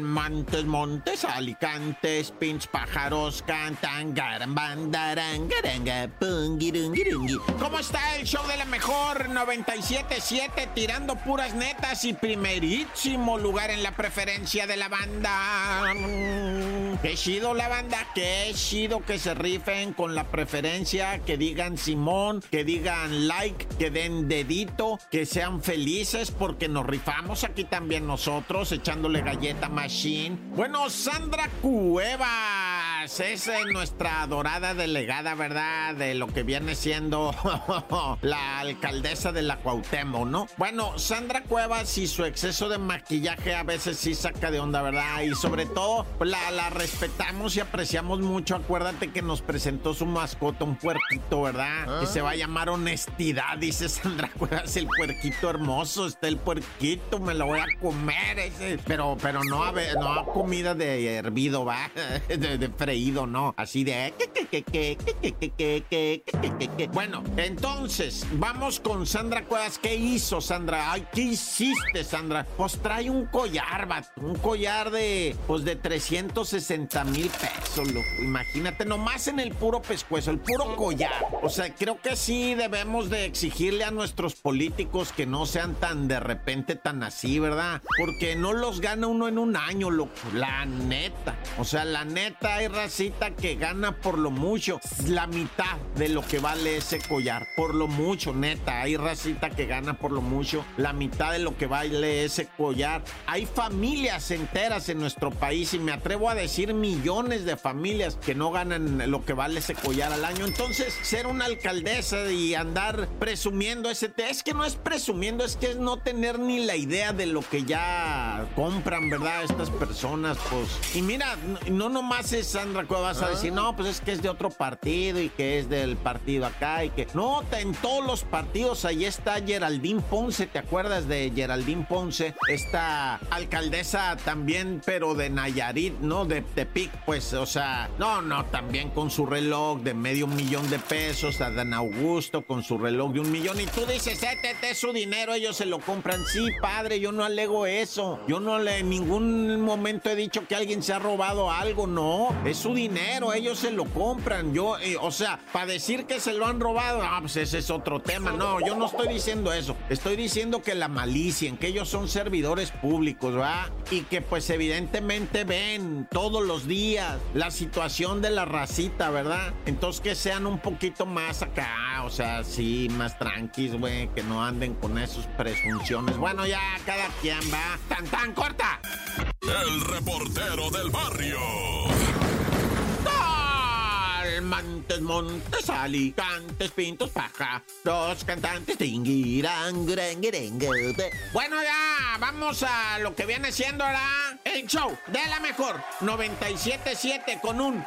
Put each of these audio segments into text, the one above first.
Montes, montes, alicantes, pinch pájaros cantan, garanbandarangaranga, pungirungirungi. ¿Cómo está el show de la mejor 97.7 tirando puras netas y primerísimo lugar en la preferencia de la banda? Qué chido la banda, qué chido que se rifen con la preferencia, que digan Simón, que digan like, que den dedito, que sean felices porque nos rifamos aquí también nosotros echándole galleta Bueno, Sandra Cuevas es eh, nuestra adorada delegada, ¿verdad? De lo que viene siendo la alcaldesa de la Cuauhtémoc, ¿no? Bueno, Sandra Cuevas y su exceso de maquillaje a veces sí saca de onda, ¿verdad? Y sobre todo la, la respetamos y apreciamos mucho. Acuérdate que nos presentó su mascota, un puerquito, ¿verdad? Que se va a llamar honestidad, dice Sandra Cuevas, el puerquito hermoso, está el puerquito, me lo voy a comer ese. Pero, pero no a, no comida de hervido, va, de, freído, no, así de... Bueno, entonces, vamos con Sandra Cuevas. ¿Qué hizo Sandra? Ay, ¿qué hiciste, Sandra? Pues trae un collar, va, un collar de, pues de 360 mil pesos, loco. Imagínate, nomás en el puro pescuezo, el puro collar. O sea, creo que sí debemos de exigirle a nuestros políticos que no sean tan de repente tan así, ¿verdad? Porque no los gana uno en un año, loco. La neta. O sea, la neta hay racita que gana por lo mucho. La mitad de lo que vale ese collar. Por lo mucho, neta. Hay racita que gana por lo mucho. La mitad de lo que vale ese collar. Hay familias enteras en nuestro país y me atrevo a decir millones de familias que no ganan lo que vale ese collar al año. Entonces, ser una alcaldesa y andar presumiendo ese... Es que no es presumiendo, es que es no tener ni la idea de lo que ya compran, ¿verdad? Estas personas, pues... Y mira, no nomás es Sandra Cuevas a decir, no, pues es que es de otro partido y que es del partido acá y que... No, en todos los partidos ahí está Geraldine Ponce, ¿te acuerdas de Geraldine Ponce? Esta alcaldesa también, pero de Nayarit, ¿no? De Tepic, pues, o sea, no, no, también con su reloj de medio millón de pesos, a Dan Augusto con su reloj de un millón, y tú dices, este es su dinero, ellos se lo compran. Sí, padre, yo no alego eso. Yo no le en ningún momento he dicho que alguien se ha robado algo, no. Es su dinero, ellos se lo compran. Yo, eh, o sea, para decir que se lo han robado, ah, pues ese es otro tema. No, yo no estoy diciendo eso. Estoy diciendo que la malicia, que ellos son servidores públicos, ¿va? Y que pues evidentemente ven todos los días la situación de la racita, ¿verdad? Entonces que sean un poquito más acá, o sea, sí, más tranquilos, güey, que no anden con esas presunciones. Bueno, ya cada quien va. ¡Tan, tan corta! El reportero del barrio. Montes, montes, alicantes, pintos, paja. Dos cantantes, tingirán, Bueno, ya, vamos a lo que viene siendo ahora el show de la mejor 97.7 con un...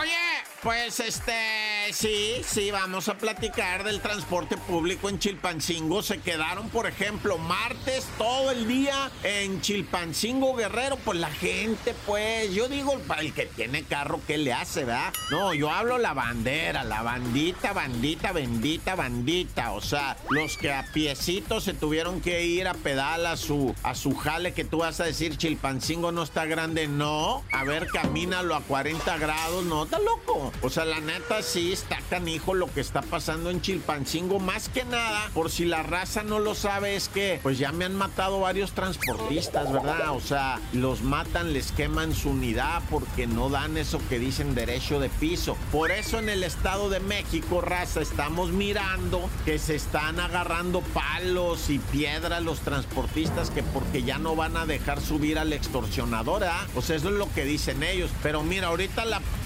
Oye, pues este, sí, sí, vamos a platicar del transporte público en Chilpancingo. Se quedaron, por ejemplo, martes todo el día en Chilpancingo Guerrero. Pues la gente, pues, yo digo, el que tiene carro, ¿qué le hace, verdad? No, yo hablo la bandera, la bandita, bandita, bendita, bandita. O sea, los que a piecitos se tuvieron que ir a pedal a su, a su jale, que tú vas a decir, Chilpancingo no está grande. No, a ver, camínalo a 40 grados, no, está loco. O sea, la neta sí está canijo lo que está pasando en Chilpancingo. Más que nada, por si la raza no lo sabe, es que pues ya me han matado varios transportistas, ¿verdad? O sea, los matan, les queman su unidad porque no dan eso que dicen derecho de piso. Por eso en el Estado de México, raza, estamos mirando que se están agarrando y piedras los transportistas que porque ya no van a dejar subir al extorsionador. O sea, eso es lo que dicen ellos. Pero mira, ahorita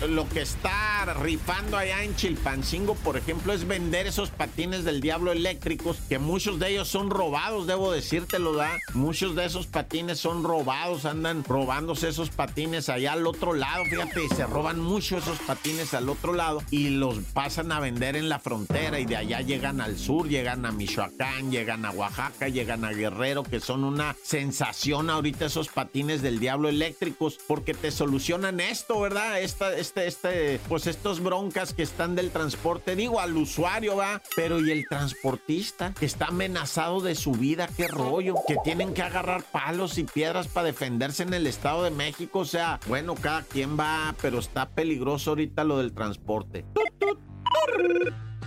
lo que está rifando allá en Chilpancingo, por ejemplo, es vender esos patines del diablo eléctricos, que muchos de ellos son robados, debo decírtelo, ¿da? Muchos de esos patines son robados, andan robándose esos patines allá al otro lado, fíjate, se roban mucho esos patines al otro lado y los pasan a vender en la frontera y de allá llegan al sur, llegan a Michoacán, a Oaxaca, llegan a Guerrero, que son una sensación ahorita esos patines del diablo eléctricos, porque te solucionan esto, ¿verdad? Esta, este, este, pues estos broncas que están del transporte, digo, al usuario, va, pero y el transportista que está amenazado de su vida, qué rollo, que tienen que agarrar palos y piedras para defenderse en el Estado de México, o sea, bueno, cada quien va, pero está peligroso ahorita lo del transporte.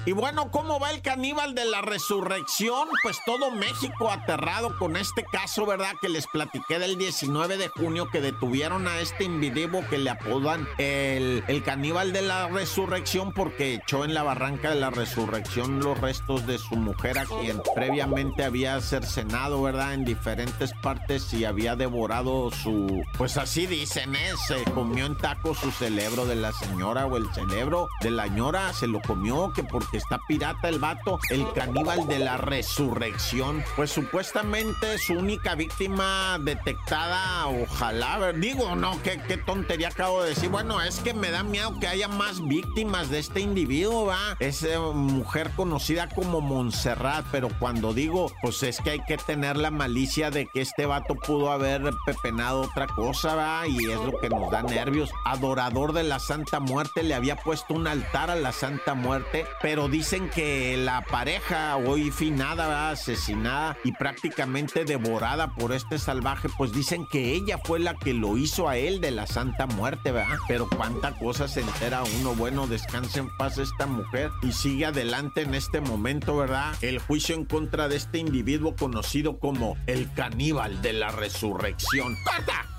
Y bueno, ¿cómo va el caníbal de la resurrección? Pues todo México aterrado con este caso, ¿verdad? Que les platiqué del 19 de junio que detuvieron a este individuo que le apodan el, el caníbal de la resurrección porque echó en la barranca de la resurrección los restos de su mujer a quien previamente había cercenado, ¿verdad? En diferentes partes y había devorado su... Pues así dicen, ¿eh? Se comió en taco su cerebro de la señora o el cerebro de la señora, se lo comió que porque está pirata el vato, el caníbal de la resurrección. Pues supuestamente su única víctima detectada, ojalá, digo, no, qué, qué tontería acabo de decir. Bueno, es que me da miedo que haya más víctimas de este individuo, va. Es eh, mujer conocida como Montserrat, pero cuando digo, pues es que hay que tener la malicia de que este vato pudo haber pepenado otra cosa, va, y es lo que nos da nervios. Adorador de la Santa Muerte, le había puesto un altar a la Santa Muerte, pero dicen que la pareja hoy finada, asesinada y prácticamente devorada por este salvaje, pues dicen que ella fue la que lo hizo a él de la Santa Muerte, ¿verdad? Pero cuánta cosa se entera uno. Bueno, descanse en paz esta mujer y sigue adelante en este momento, ¿verdad? El juicio en contra de este individuo conocido como el caníbal de la resurrección. ¡Corta!